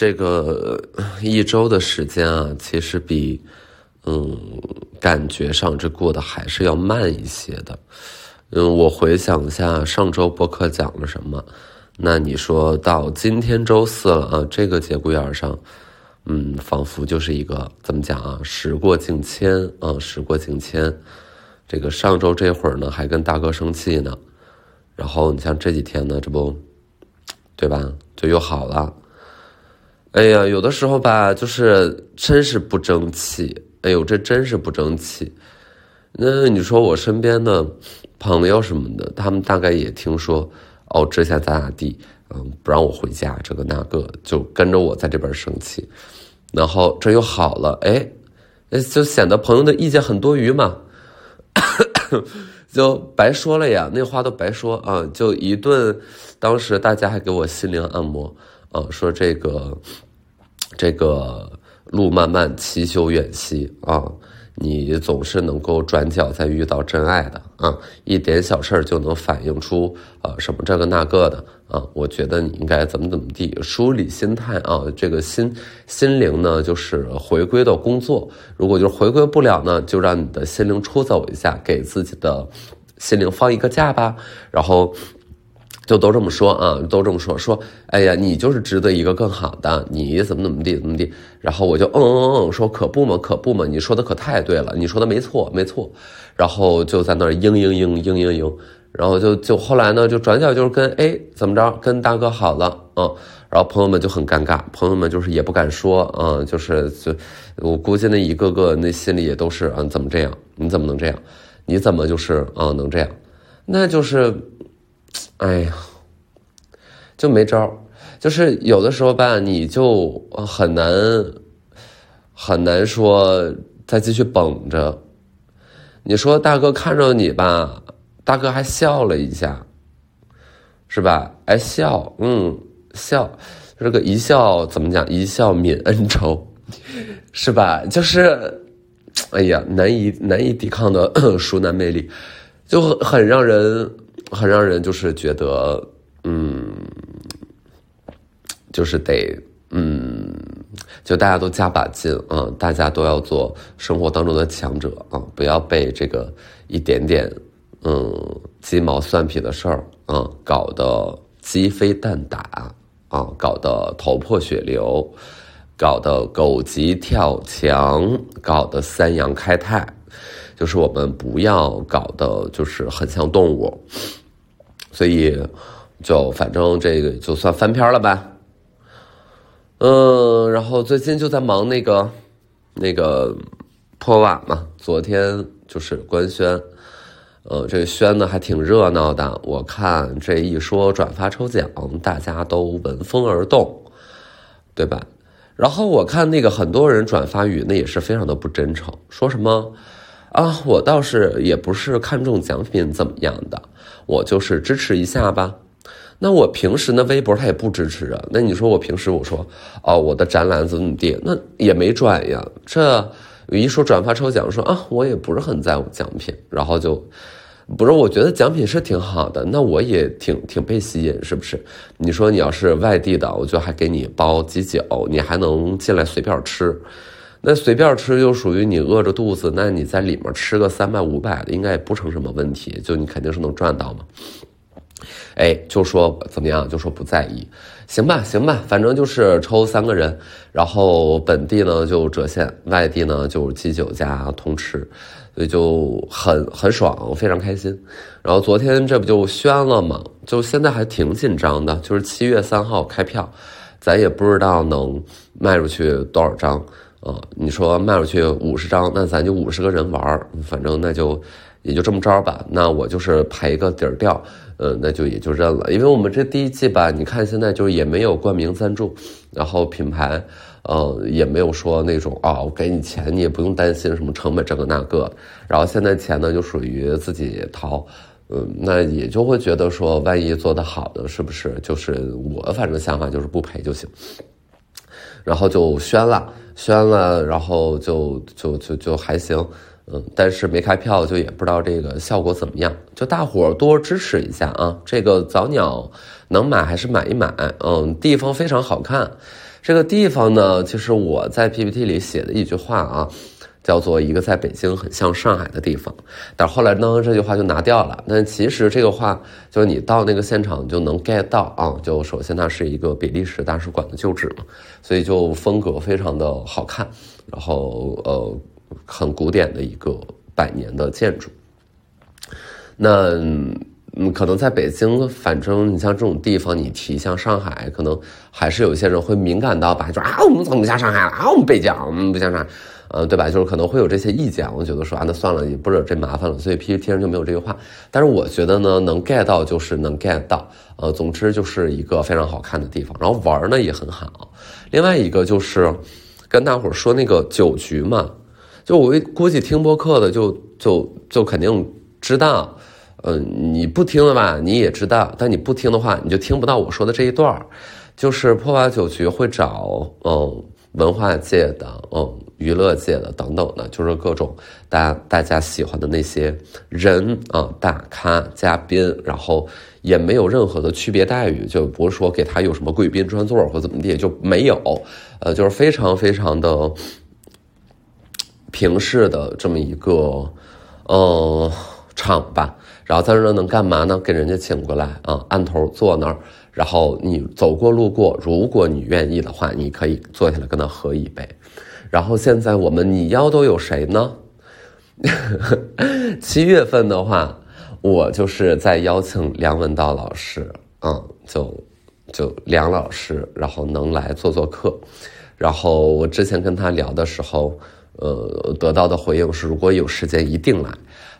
这个一周的时间啊，其实比嗯感觉上这过得还是要慢一些的。嗯，我回想一下上周播客讲了什么，那你说到今天周四了啊，这个节骨眼上，嗯，仿佛就是一个怎么讲啊？时过境迁啊，时过境迁。这个上周这会儿呢，还跟大哥生气呢，然后你像这几天呢，这不，对吧？就又好了。哎呀，有的时候吧，就是真是不争气。哎呦，这真是不争气。那你说我身边的朋友什么的，他们大概也听说哦，之前咋咋地，嗯，不让我回家，这个那个，就跟着我在这边生气。然后这又好了，哎，就显得朋友的意见很多余嘛，就白说了呀，那话都白说啊，就一顿。当时大家还给我心灵按摩。啊，说这个，这个路漫漫其修远兮啊，你总是能够转角再遇到真爱的啊，一点小事就能反映出啊什么这个那个的啊，我觉得你应该怎么怎么地，梳理心态啊，这个心心灵呢就是回归到工作，如果就是回归不了呢，就让你的心灵出走一下，给自己的心灵放一个假吧，然后。就都这么说啊，都这么说说，哎呀，你就是值得一个更好的，你怎么怎么地怎么地，然后我就嗯嗯嗯，说可不嘛，可不嘛，你说的可太对了，你说的没错没错，然后就在那儿嘤嘤嘤嘤嘤嘤，然后就就后来呢，就转角就是跟哎怎么着，跟大哥好了啊，然后朋友们就很尴尬，朋友们就是也不敢说啊，就是就我估计那一个个那心里也都是啊，怎么这样？你怎么能这样？你怎么就是啊能这样？那就是。哎呀，就没招就是有的时候吧，你就很难很难说再继续绷着。你说大哥看着你吧，大哥还笑了一下，是吧？哎笑，嗯笑，这个一笑怎么讲？一笑泯恩仇，是吧？就是哎呀，难以难以抵抗的 熟男魅力，就很很让人。很让人就是觉得，嗯，就是得，嗯，就大家都加把劲啊，大家都要做生活当中的强者啊，不要被这个一点点，嗯，鸡毛蒜皮的事儿啊，搞得鸡飞蛋打啊，搞得头破血流，搞得狗急跳墙，搞得三阳开泰，就是我们不要搞得就是很像动物。所以，就反正这个就算翻篇了吧。嗯，然后最近就在忙那个那个破瓦嘛。昨天就是官宣，呃，这个宣呢还挺热闹的。我看这一说转发抽奖，大家都闻风而动，对吧？然后我看那个很多人转发语，那也是非常的不真诚，说什么啊，我倒是也不是看中奖品怎么样的。我就是支持一下吧，那我平时呢微博他也不支持啊。那你说我平时我说哦我的展览怎么地，那也没转呀。这一说转发抽奖说啊我也不是很在乎奖品，然后就不是我觉得奖品是挺好的，那我也挺挺被吸引，是不是？你说你要是外地的，我就还给你包鸡酒，你还能进来随便吃。那随便吃就属于你饿着肚子，那你在里面吃个三百五百的，应该也不成什么问题，就你肯定是能赚到嘛。哎，就说怎么样？就说不在意，行吧，行吧，反正就是抽三个人，然后本地呢就折现，外地呢就鸡酒加通吃，所以就很很爽，非常开心。然后昨天这不就宣了嘛？就现在还挺紧张的，就是七月三号开票，咱也不知道能卖出去多少张。啊，你说卖出去五十张，那咱就五十个人玩，反正那就也就这么着吧。那我就是排一个底儿调，呃，那就也就认了。因为我们这第一季吧，你看现在就也没有冠名赞助，然后品牌，呃，也没有说那种啊，我给你钱，你也不用担心什么成本这个那个。然后现在钱呢就属于自己掏，嗯，那也就会觉得说，万一做的好的，是不是就是我反正想法就是不赔就行。然后就宣了。宣了，然后就就就就还行，嗯，但是没开票，就也不知道这个效果怎么样。就大伙多支持一下啊！这个早鸟能买还是买一买，嗯，地方非常好看，这个地方呢，其实我在 PPT 里写的一句话啊。叫做一个在北京很像上海的地方，但后来呢，这句话就拿掉了。但其实这个话，就是你到那个现场就能 get 到啊。就首先它是一个比利时大使馆的旧址嘛，所以就风格非常的好看，然后呃很古典的一个百年的建筑。那嗯，可能在北京，反正你像这种地方，你提像上海，可能还是有些人会敏感到吧，就啊，我们怎么不像上海了啊？我们北京，我们不像上海。呃，对吧？就是可能会有这些意见，我觉得说啊，那算了，也不惹这麻烦了，所以 PPT 上就没有这句话。但是我觉得呢，能 get 到就是能 get 到。呃，总之就是一个非常好看的地方，然后玩呢也很好。另外一个就是跟大伙儿说那个酒局嘛，就我估计听播客的就就就肯定知道。嗯，你不听的吧，你也知道，但你不听的话，你就听不到我说的这一段儿。就是破瓦酒局会找嗯文化界的嗯。娱乐界的等等的，就是各种大大家喜欢的那些人啊，大咖嘉宾，然后也没有任何的区别待遇，就不是说给他有什么贵宾专座或怎么地，就没有，呃，就是非常非常的 平视的这么一个嗯场吧。然后在这能干嘛呢？给人家请过来啊，按头坐那儿，然后你走过路过，如果你愿意的话，你可以坐下来跟他喝一杯。然后现在我们你邀都有谁呢？七月份的话，我就是在邀请梁文道老师，嗯，就就梁老师，然后能来做做客。然后我之前跟他聊的时候，呃，得到的回应是如果有时间一定来。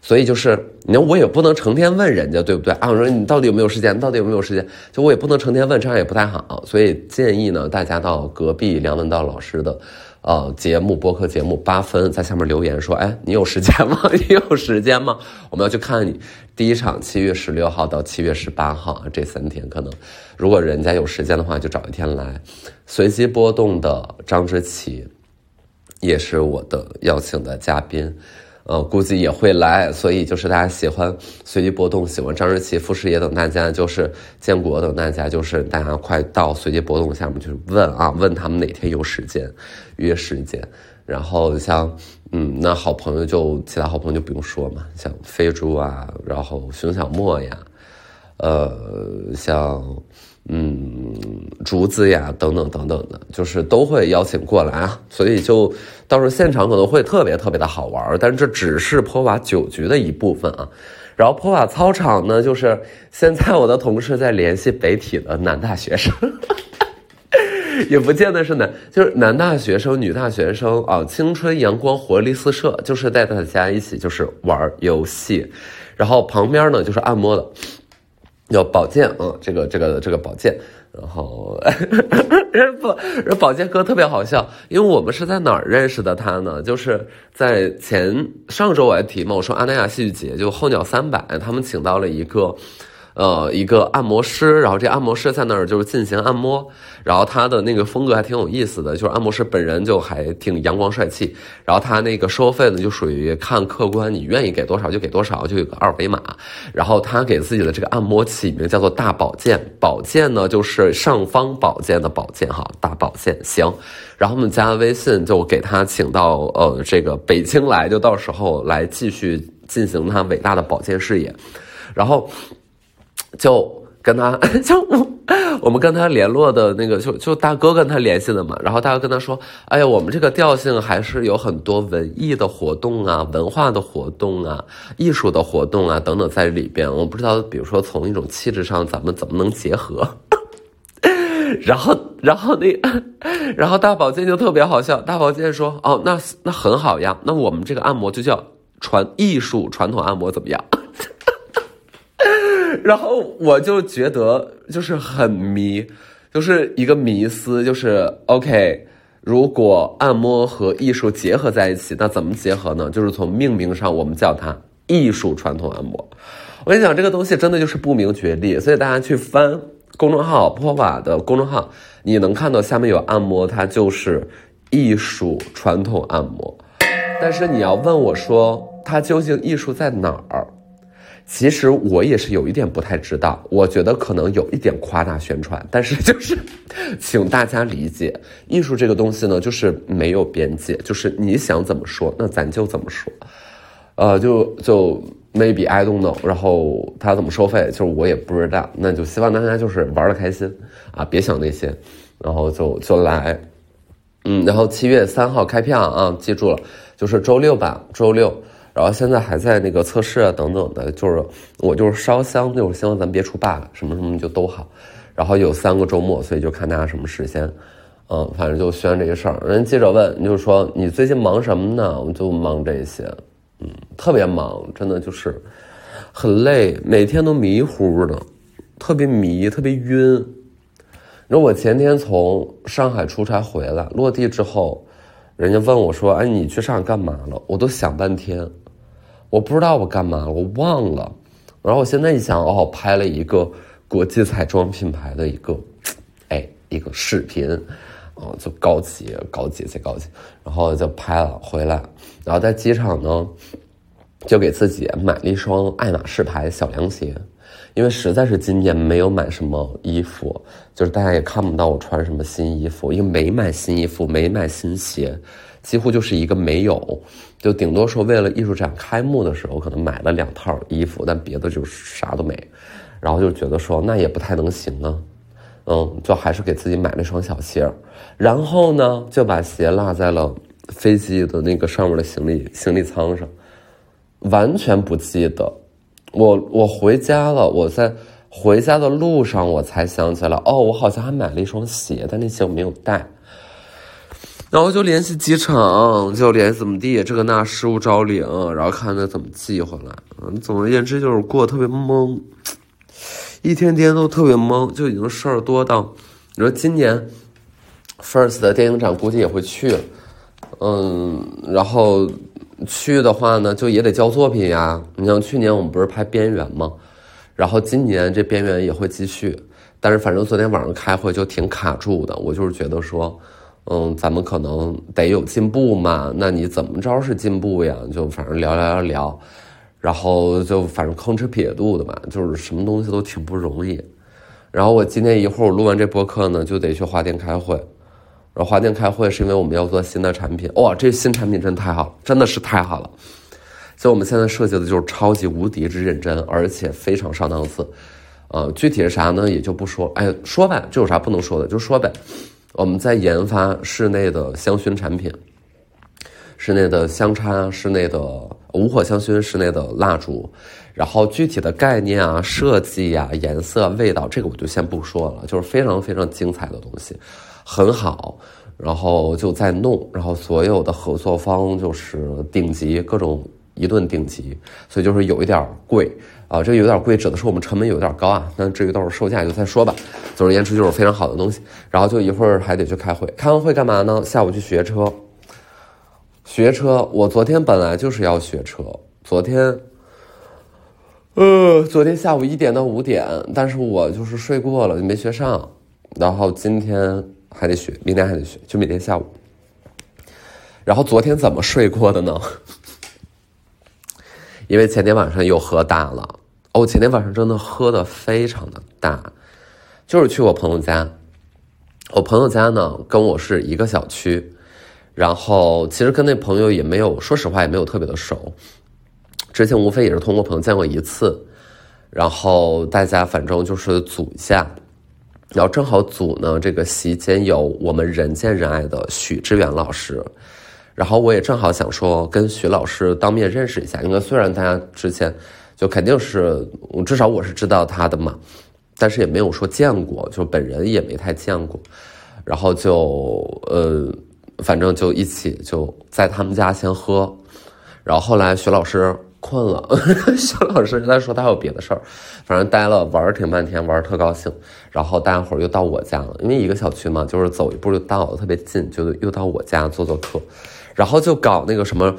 所以就是，你看我也不能成天问人家，对不对啊？我说你到底有没有时间？到底有没有时间？就我也不能成天问，这样也不太好。所以建议呢，大家到隔壁梁文道老师的。呃，节目播客节目八分，在下面留言说：“哎，你有时间吗？你有时间吗？我们要去看你第一场，七月十六号到七月十八号这三天，可能如果人家有时间的话，就找一天来。随机波动的张之琪，也是我的邀请的嘉宾。”呃，估计也会来，所以就是大家喜欢随机波动，喜欢张日奇、傅士也等大家，就是建国等大家，就是大家快到随机波动下面，去问啊，问他们哪天有时间，约时间。然后像嗯，那好朋友就其他好朋友就不用说嘛，像飞猪啊，然后熊小莫呀，呃，像。嗯，竹子呀，等等等等的，就是都会邀请过来啊，所以就到时候现场可能会特别特别的好玩但这只是泼瓦酒局的一部分啊。然后泼瓦操场呢，就是现在我的同事在联系北体的男大学生，也不见得是男，就是男大学生、女大学生啊，青春阳光活力四射，就是带大家一起就是玩游戏，然后旁边呢就是按摩的。叫宝剑啊，这个这个这个宝剑，然后人 不人宝剑哥特别好笑，因为我们是在哪儿认识的他呢？就是在前上周我还提嘛，我说阿那亚戏剧节就候鸟三百，他们请到了一个。呃，一个按摩师，然后这按摩师在那儿就是进行按摩，然后他的那个风格还挺有意思的，就是按摩师本人就还挺阳光帅气，然后他那个收费呢就属于看客观，你愿意给多少就给多少，就有个二维码，然后他给自己的这个按摩起名叫做大保健，保健呢就是尚方宝剑的宝剑哈，大保健行，然后我们加了微信就给他请到呃这个北京来，就到时候来继续进行他伟大的保健事业，然后。就跟他，就我们跟他联络的那个，就就大哥跟他联系的嘛。然后大哥跟他说：“哎呀，我们这个调性还是有很多文艺的活动啊，文化的活动啊，艺术的活动啊等等在里边。我不知道，比如说从一种气质上，咱们怎么能结合？” 然后，然后那，然后大保健就特别好笑。大保健说：“哦，那那很好呀，那我们这个按摩就叫传艺术传统按摩，怎么样？”然后我就觉得就是很迷，就是一个迷思，就是 OK，如果按摩和艺术结合在一起，那怎么结合呢？就是从命名上，我们叫它艺术传统按摩。我跟你讲，这个东西真的就是不明觉厉，所以大家去翻公众号破瓦的公众号，你能看到下面有按摩，它就是艺术传统按摩。但是你要问我说，它究竟艺术在哪儿？其实我也是有一点不太知道，我觉得可能有一点夸大宣传，但是就是，请大家理解，艺术这个东西呢，就是没有边界，就是你想怎么说，那咱就怎么说，呃，就就 maybe I don't know，然后他怎么收费，就是我也不知道，那就希望大家就是玩的开心啊，别想那些，然后就就来，嗯，然后七月三号开票啊，记住了，就是周六吧，周六。然后现在还在那个测试啊等等的，就是我就是烧香，就是希望咱别出 bug，什么什么就都好。然后有三个周末，所以就看大家什么时间，嗯，反正就宣这个事儿。人记者问，你就说你最近忙什么呢？我就忙这些，嗯，特别忙，真的就是很累，每天都迷糊的，特别迷，特别晕。你说我前天从上海出差回来，落地之后，人家问我说：“哎，你去上海干嘛了？”我都想半天。我不知道我干嘛了，我忘了。然后我现在一想，哦，拍了一个国际彩妆品牌的一个，哎，一个视频，哦，就高级，高级再高级。然后就拍了回来，然后在机场呢，就给自己买了一双爱马仕牌小凉鞋，因为实在是今年没有买什么衣服，就是大家也看不到我穿什么新衣服，因为没买新衣服，没买新鞋。几乎就是一个没有，就顶多说为了艺术展开幕的时候可能买了两套衣服，但别的就啥都没，然后就觉得说那也不太能行啊，嗯，就还是给自己买了双小鞋，然后呢就把鞋落在了飞机的那个上面的行李行李舱上，完全不记得，我我回家了，我在回家的路上我才想起来，哦，我好像还买了一双鞋，但那鞋我没有带。然后就联系机场，就联系怎么地，这个那失物招领，然后看他怎么寄回来。嗯，总而言之就是过得特别懵，一天天都特别懵，就已经事儿多到，你说今年，First 的电影展估计也会去，嗯，然后去的话呢，就也得交作品呀。你像去年我们不是拍《边缘》吗？然后今年这《边缘》也会继续，但是反正昨天晚上开会就挺卡住的，我就是觉得说。嗯，咱们可能得有进步嘛？那你怎么着是进步呀？就反正聊聊聊聊，然后就反正吭哧撇肚的嘛，就是什么东西都挺不容易。然后我今天一会儿我录完这播客呢，就得去华电开会。然后华电开会是因为我们要做新的产品。哇，这新产品真太好了，真的是太好了。就我们现在设计的就是超级无敌之认真，而且非常上档次。呃，具体是啥呢？也就不说。哎，说呗，这有啥不能说的？就说呗。我们在研发室内的香薰产品，室内的香插，室内的无火香薰，室内的蜡烛，然后具体的概念啊、设计呀、颜色、味道，这个我就先不说了，就是非常非常精彩的东西，很好，然后就在弄，然后所有的合作方就是顶级，各种一顿顶级，所以就是有一点贵。啊，这个有点贵，指的是我们成本有点高啊。那至于到时候售价就再说吧。总而言之，就是非常好的东西。然后就一会儿还得去开会，开完会干嘛呢？下午去学车。学车，我昨天本来就是要学车，昨天，呃，昨天下午一点到五点，但是我就是睡过了，就没学上。然后今天还得学，明天还得学，就每天下午。然后昨天怎么睡过的呢？因为前天晚上又喝大了。哦，前天晚上真的喝的非常的大，就是去我朋友家。我朋友家呢跟我是一个小区，然后其实跟那朋友也没有，说实话也没有特别的熟。之前无非也是通过朋友见过一次，然后大家反正就是组一下，然后正好组呢这个席间有我们人见人爱的许志远老师，然后我也正好想说跟许老师当面认识一下，因为虽然大家之前。就肯定是，至少我是知道他的嘛，但是也没有说见过，就本人也没太见过，然后就呃，反正就一起就在他们家先喝，然后后来徐老师困了，徐老师在说他有别的事儿，反正待了玩儿挺半天，玩儿特高兴，然后大家伙儿又到我家了，因为一个小区嘛，就是走一步就到了，特别近，就又到我家做做客，然后就搞那个什么。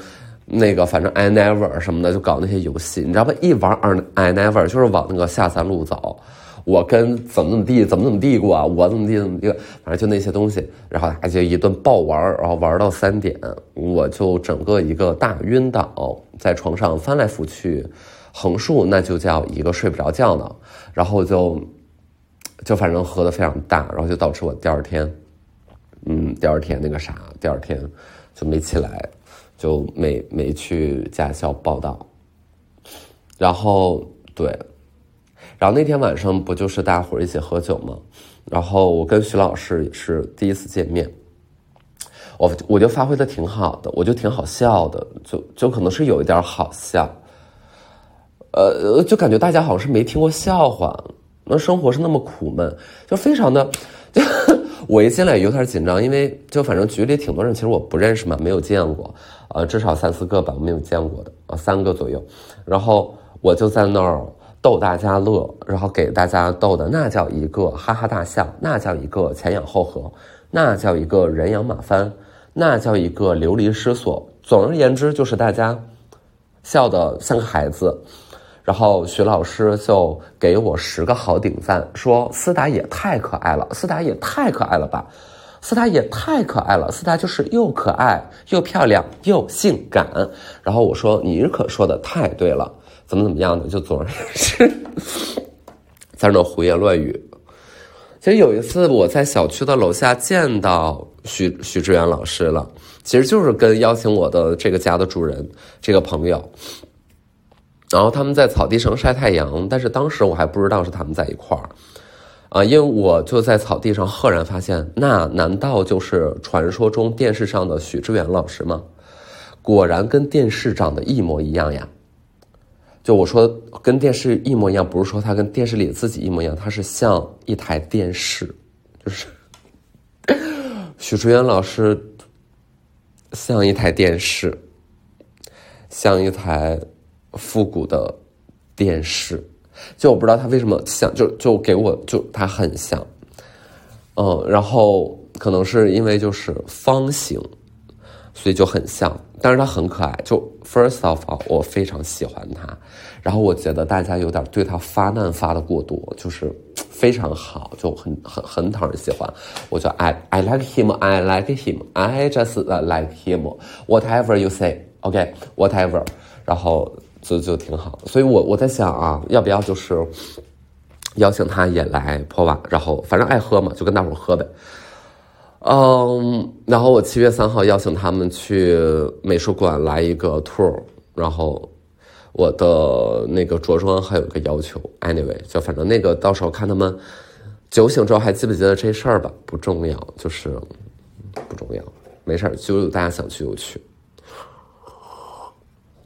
那个反正 I never 什么的就搞那些游戏，你知道吧？一玩 I never 就是往那个下三路走。我跟怎么怎么地，怎么怎么地过，我怎么地怎么地，反正就那些东西。然后他就一顿暴玩，然后玩到三点，我就整个一个大晕倒，在床上翻来覆去，横竖那就叫一个睡不着觉呢，然后就就反正喝的非常大，然后就导致我第二天，嗯，第二天那个啥，第二天就没起来，就没没去驾校报道。然后对，然后那天晚上不就是大家伙一起喝酒吗？然后我跟徐老师也是第一次见面，我我就发挥的挺好的，我就挺好笑的，就就可能是有一点好笑，呃，就感觉大家好像是没听过笑话，那生活是那么苦闷，就非常的，就我一进来有点紧张，因为就反正局里挺多人，其实我不认识嘛，没有见过，呃，至少三四个吧，我没有见过的啊，三个左右，然后。我就在那儿逗大家乐，然后给大家逗的那叫一个哈哈大笑，那叫一个前仰后合，那叫一个人仰马翻，那叫一个流离失所。总而言之，就是大家笑得像个孩子。然后徐老师就给我十个好顶赞，说思达也太可爱了，思达也太可爱了吧，思达也太可爱了，思达就是又可爱又漂亮又性感。然后我说你可说的太对了。怎么怎么样的？就总是，在那胡言乱语。其实有一次我在小区的楼下见到徐徐志远老师了，其实就是跟邀请我的这个家的主人这个朋友，然后他们在草地上晒太阳，但是当时我还不知道是他们在一块儿啊，因为我就在草地上赫然发现，那难道就是传说中电视上的许志远老师吗？果然跟电视长得一模一样呀！就我说跟电视一模一样，不是说他跟电视里自己一模一样，他是像一台电视，就是许志远老师像一台电视，像一台复古的电视。就我不知道他为什么像，就就给我就他很像，嗯，然后可能是因为就是方形。所以就很像，但是他很可爱。就 first of all，我非常喜欢他。然后我觉得大家有点对他发难发的过多，就是非常好，就很很很讨人喜欢。我就 I I like him, I like him, I just like him. Whatever you say, OK, whatever。然后就就挺好。所以我我在想啊，要不要就是邀请他也来破瓦，然后反正爱喝嘛，就跟大伙喝呗。嗯，然后我七月三号邀请他们去美术馆来一个 tour，然后我的那个着装还有一个要求，anyway，就反正那个到时候看他们酒醒之后还记不记得这事儿吧，不重要，就是不重要，没事儿，就大家想去就去。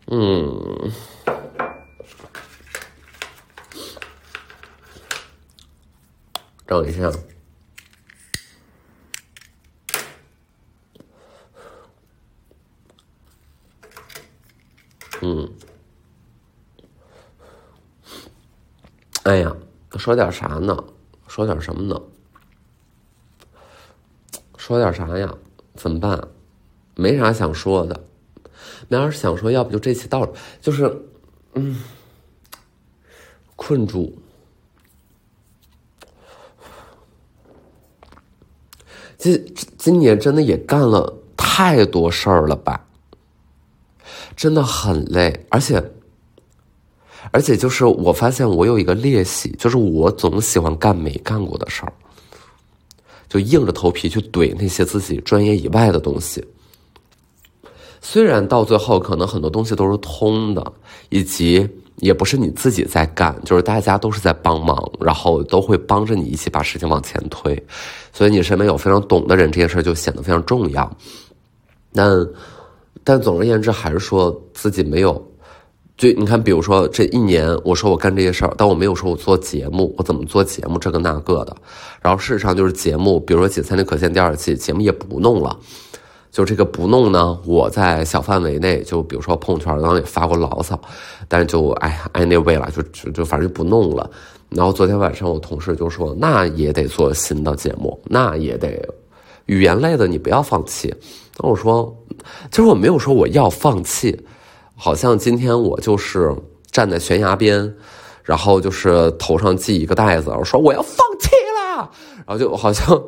嗯，等一下。嗯，哎呀，说点啥呢？说点什么呢？说点啥呀？怎么办？没啥想说的。没啥想说，要不就这期到了。就是，嗯，困住。今今年真的也干了太多事儿了吧？真的很累，而且，而且就是我发现我有一个劣习，就是我总喜欢干没干过的事儿，就硬着头皮去怼那些自己专业以外的东西。虽然到最后可能很多东西都是通的，以及也不是你自己在干，就是大家都是在帮忙，然后都会帮着你一起把事情往前推，所以你身边有非常懂的人，这件事就显得非常重要。但。但总而言之，还是说自己没有，就你看，比如说这一年，我说我干这些事儿，但我没有说我做节目，我怎么做节目，这个那个的。然后事实上就是节目，比如说《锦三零可见》第二季节目也不弄了，就这个不弄呢，我在小范围内，就比如说朋友圈当中也发过牢骚，但是就哎呀哎那位了，就就就反正就不弄了。然后昨天晚上我同事就说，那也得做新的节目，那也得语言类的，你不要放弃。那我说，其实我没有说我要放弃，好像今天我就是站在悬崖边，然后就是头上系一个袋子，我说我要放弃了，然后就好像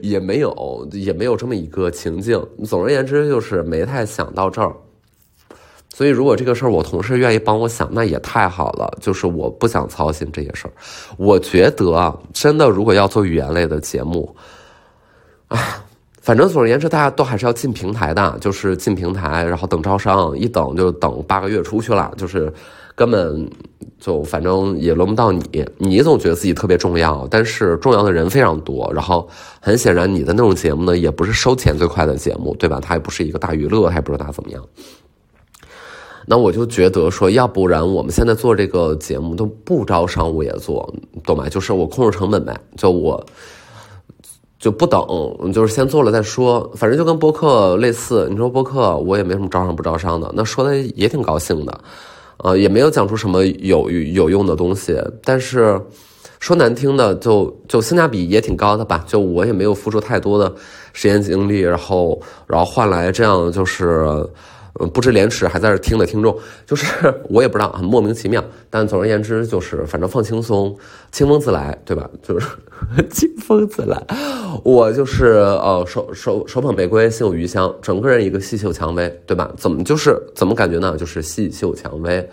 也没有也没有这么一个情境。总而言之，就是没太想到这儿，所以如果这个事儿我同事愿意帮我想，那也太好了。就是我不想操心这些事儿。我觉得，真的，如果要做语言类的节目，啊。反正总而言之，大家都还是要进平台的，就是进平台，然后等招商，一等就等八个月出去了，就是根本就反正也轮不到你。你总觉得自己特别重要，但是重要的人非常多。然后很显然，你的那种节目呢，也不是收钱最快的节目，对吧？它也不是一个大娱乐，还不知道怎么样。那我就觉得说，要不然我们现在做这个节目都不招商，我也做，懂吗？就是我控制成本呗，就我。就不等，就是先做了再说，反正就跟播客类似。你说播客，我也没什么招商不招商的，那说的也挺高兴的，呃，也没有讲出什么有有用的东西。但是说难听的，就就性价比也挺高的吧？就我也没有付出太多的时间精力，然后然后换来这样就是。不知廉耻还在这听的听众，就是 我也不知道，很莫名其妙。但总而言之，就是反正放轻松，清风自来，对吧？就是 清风自来。我就是呃，手手手捧玫瑰，心有余香，整个人一个细嗅蔷薇，对吧？怎么就是怎么感觉呢？就是细嗅蔷薇，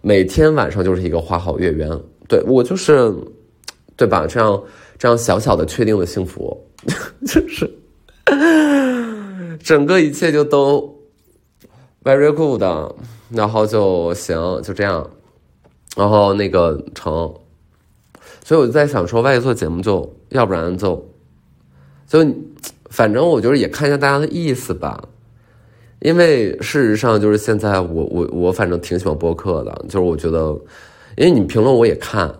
每天晚上就是一个花好月圆。对我就是，对吧？这样这样小小的确定的幸福，就是整个一切就都。Very good，然后就行，就这样，然后那个成，所以我就在想说，万一做节目，就要不然就，就反正我就是也看一下大家的意思吧，因为事实上就是现在我我我反正挺喜欢播客的，就是我觉得，因为你评论我也看。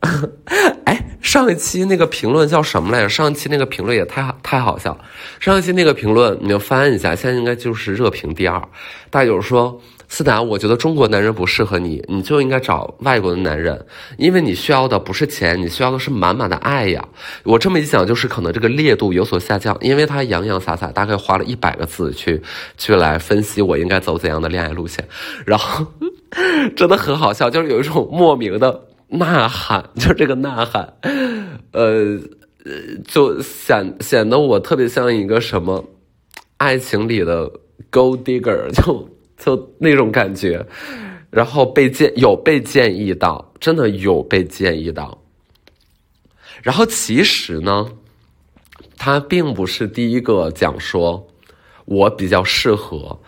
哎，上一期那个评论叫什么来着？上一期那个评论也太太好笑。上一期那个评论你就翻一下，现在应该就是热评第二。大友说，思达，我觉得中国男人不适合你，你就应该找外国的男人，因为你需要的不是钱，你需要的是满满的爱呀。我这么一想，就是可能这个烈度有所下降，因为他洋洋洒洒，大概花了一百个字去去来分析我应该走怎样的恋爱路线，然后 真的很好笑，就是有一种莫名的。呐喊，就这个呐喊，呃，就显显得我特别像一个什么爱情里的 gold digger，就就那种感觉。然后被建有被建议到，真的有被建议到。然后其实呢，他并不是第一个讲说我比较适合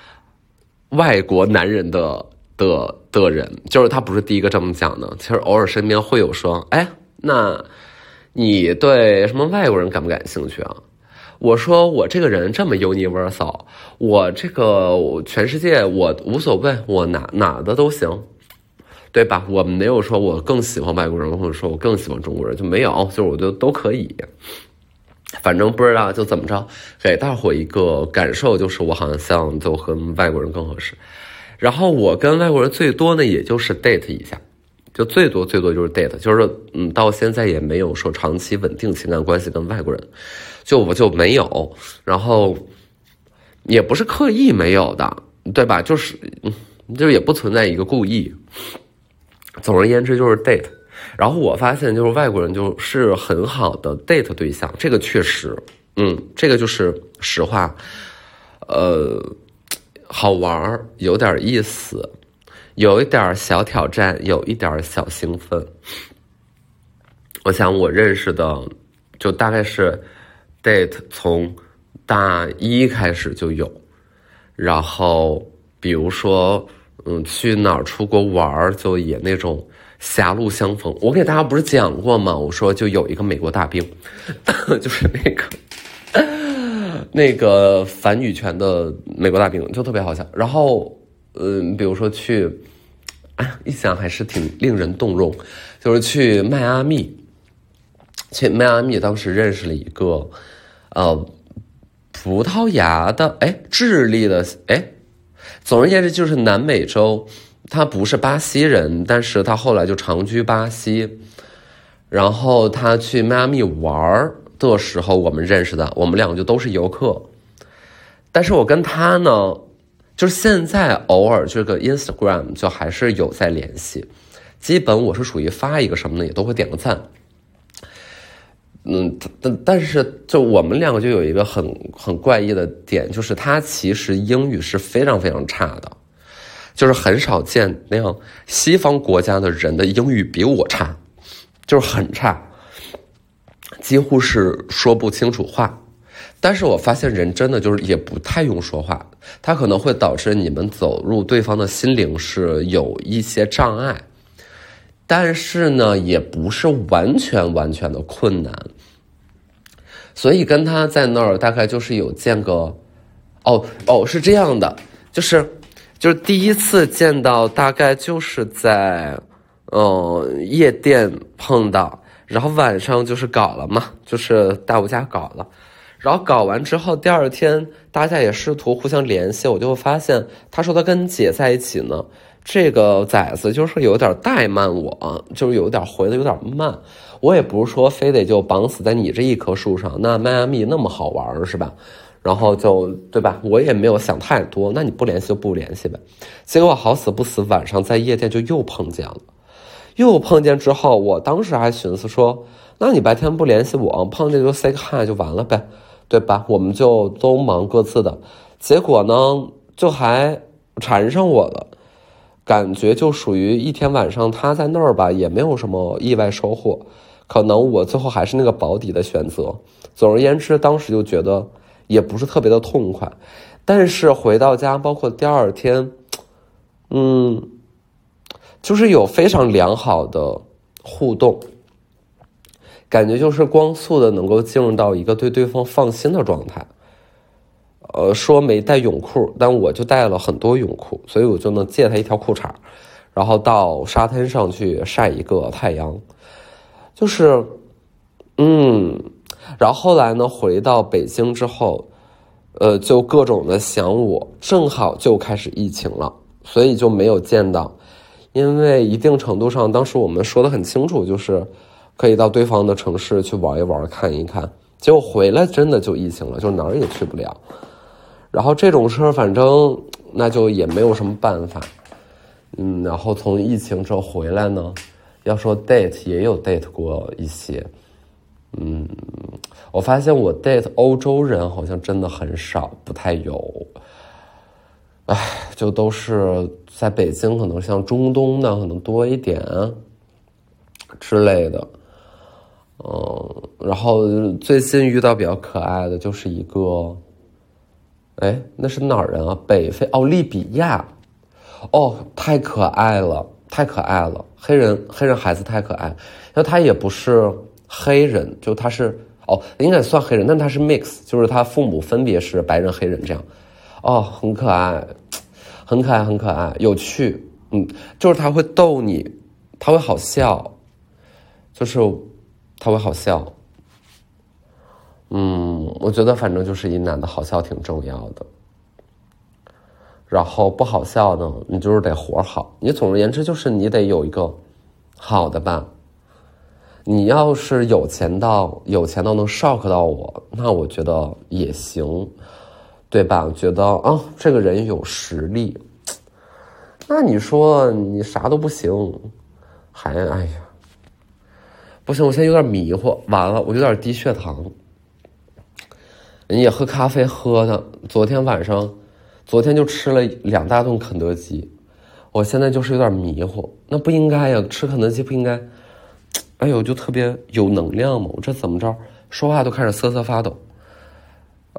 外国男人的。的的人，就是他不是第一个这么讲的。其实偶尔身边会有说，哎，那你对什么外国人感不感兴趣啊？我说我这个人这么 universal，我这个全世界我无所谓，我哪哪的都行，对吧？我没有说我更喜欢外国人，或者说我更喜欢中国人，就没有，就是我觉得都可以。反正不知道就怎么着，给大伙一个感受，就是我好像像就和外国人更合适。然后我跟外国人最多呢，也就是 date 一下，就最多最多就是 date，就是嗯，到现在也没有说长期稳定情感关系跟外国人，就我就没有，然后也不是刻意没有的，对吧？就是就也不存在一个故意。总而言之就是 date，然后我发现就是外国人就是很好的 date 对象，这个确实，嗯，这个就是实话，呃。好玩儿，有点意思，有一点小挑战，有一点小兴奋。我想我认识的，就大概是 date 从大一开始就有，然后比如说，嗯，去哪儿出国玩儿，就也那种狭路相逢。我给大家不是讲过吗？我说就有一个美国大兵，就是那个。那个反女权的美国大兵就特别好笑，然后，嗯，比如说去，哎，一想还是挺令人动容，就是去迈阿密，去迈阿密当时认识了一个，呃，葡萄牙的，哎，智利的，哎，总而言之就是南美洲，他不是巴西人，但是他后来就长居巴西，然后他去迈阿密玩儿。的时候我们认识的，我们两个就都是游客，但是我跟他呢，就是现在偶尔这个 Instagram 就还是有在联系，基本我是属于发一个什么呢，也都会点个赞。嗯，但但是就我们两个就有一个很很怪异的点，就是他其实英语是非常非常差的。就是很少见那样西方国家的人的英语比我差，就是很差，几乎是说不清楚话。但是我发现人真的就是也不太用说话，他可能会导致你们走入对方的心灵是有一些障碍，但是呢，也不是完全完全的困难。所以跟他在那儿大概就是有见个，哦哦是这样的，就是就是第一次见到大概就是在，嗯夜店碰到，然后晚上就是搞了嘛，就是大我家搞了。然后搞完之后，第二天大家也试图互相联系，我就会发现，他说他跟姐在一起呢。这个崽子就是有点怠慢我，就是有点回的有点慢。我也不是说非得就绑死在你这一棵树上，那迈阿密那么好玩是吧？然后就对吧？我也没有想太多，那你不联系就不联系呗。结果好死不死，晚上在夜店就又碰见了，又碰见之后，我当时还寻思说，那你白天不联系我，碰见就 say hi 就完了呗。对吧？我们就都忙各自的，结果呢，就还缠上我了，感觉就属于一天晚上他在那儿吧，也没有什么意外收获，可能我最后还是那个保底的选择。总而言之，当时就觉得也不是特别的痛快，但是回到家，包括第二天，嗯，就是有非常良好的互动。感觉就是光速的能够进入到一个对对方放心的状态，呃，说没带泳裤，但我就带了很多泳裤，所以我就能借他一条裤衩，然后到沙滩上去晒一个太阳，就是，嗯，然后后来呢，回到北京之后，呃，就各种的想我，正好就开始疫情了，所以就没有见到，因为一定程度上，当时我们说的很清楚，就是。可以到对方的城市去玩一玩，看一看。结果回来真的就疫情了，就哪儿也去不了。然后这种事儿，反正那就也没有什么办法。嗯，然后从疫情之后回来呢，要说 date 也有 date 过一些。嗯，我发现我 date 欧洲人好像真的很少，不太有。唉，就都是在北京，可能像中东的可能多一点之类的。嗯，然后最近遇到比较可爱的就是一个，哎，那是哪儿人啊？北非哦，利比亚，哦，太可爱了，太可爱了，黑人黑人孩子太可爱，那他也不是黑人，就他是哦，应该算黑人，但他是 mix，就是他父母分别是白人黑人这样，哦，很可爱，很可爱，很可爱，有趣，嗯，就是他会逗你，他会好笑，就是。他会好笑，嗯，我觉得反正就是一男的好笑挺重要的。然后不好笑呢，你就是得活好。你总而言之就是你得有一个好的吧。你要是有钱到有钱到能 shock 到我，那我觉得也行，对吧？觉得啊，这个人有实力。那你说你啥都不行，还哎呀。不行，我现在有点迷糊。完了，我有点低血糖。人也喝咖啡喝的，昨天晚上，昨天就吃了两大顿肯德基。我现在就是有点迷糊，那不应该呀，吃肯德基不应该。哎呦，就特别有能量嘛！我这怎么着，说话都开始瑟瑟发抖。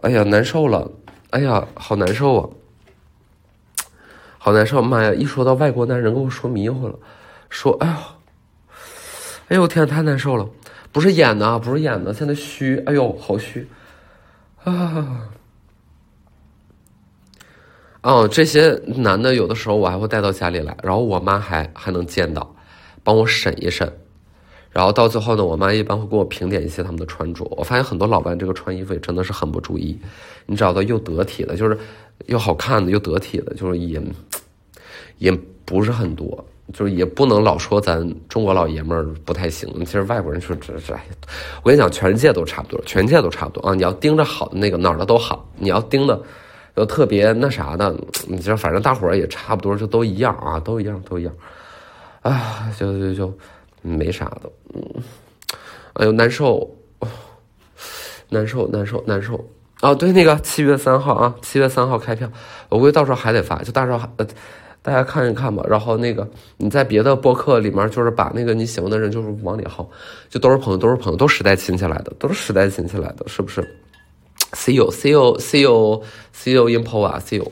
哎呀，难受了！哎呀，好难受啊！好难受！妈呀，一说到外国男人，给我说迷糊了。说，哎呦。哎呦天，太难受了！不是演的，不是演的，现在虚。哎呦，好虚啊！哦，这些男的有的时候我还会带到家里来，然后我妈还还能见到，帮我审一审。然后到最后呢，我妈一般会给我评点一些他们的穿着。我发现很多老外这个穿衣服也真的是很不注意。你找到又得体的，就是又好看的又得体的，就是也也不是很多。就是也不能老说咱中国老爷们儿不太行，其实外国人说这这，我跟你讲，全世界都差不多，全世界都差不多啊！你要盯着好的那个哪儿的都好，你要盯的就特别那啥的，你就反正大伙儿也差不多，就都一样啊，都一样，都一样，啊，就就就没啥的，嗯，哎呦难受，难受难受难受哦，对，那个七月三号啊，七月三号开票，我估计到时候还得发，就到时候呃。大家看一看吧。然后那个你在别的播客里面，就是把那个你喜欢的人就是往里薅，就都是朋友，都是朋友，都是时代亲戚来的，都是时代亲戚来的，是不是？See you, see you, see you, see you in Pova, see you.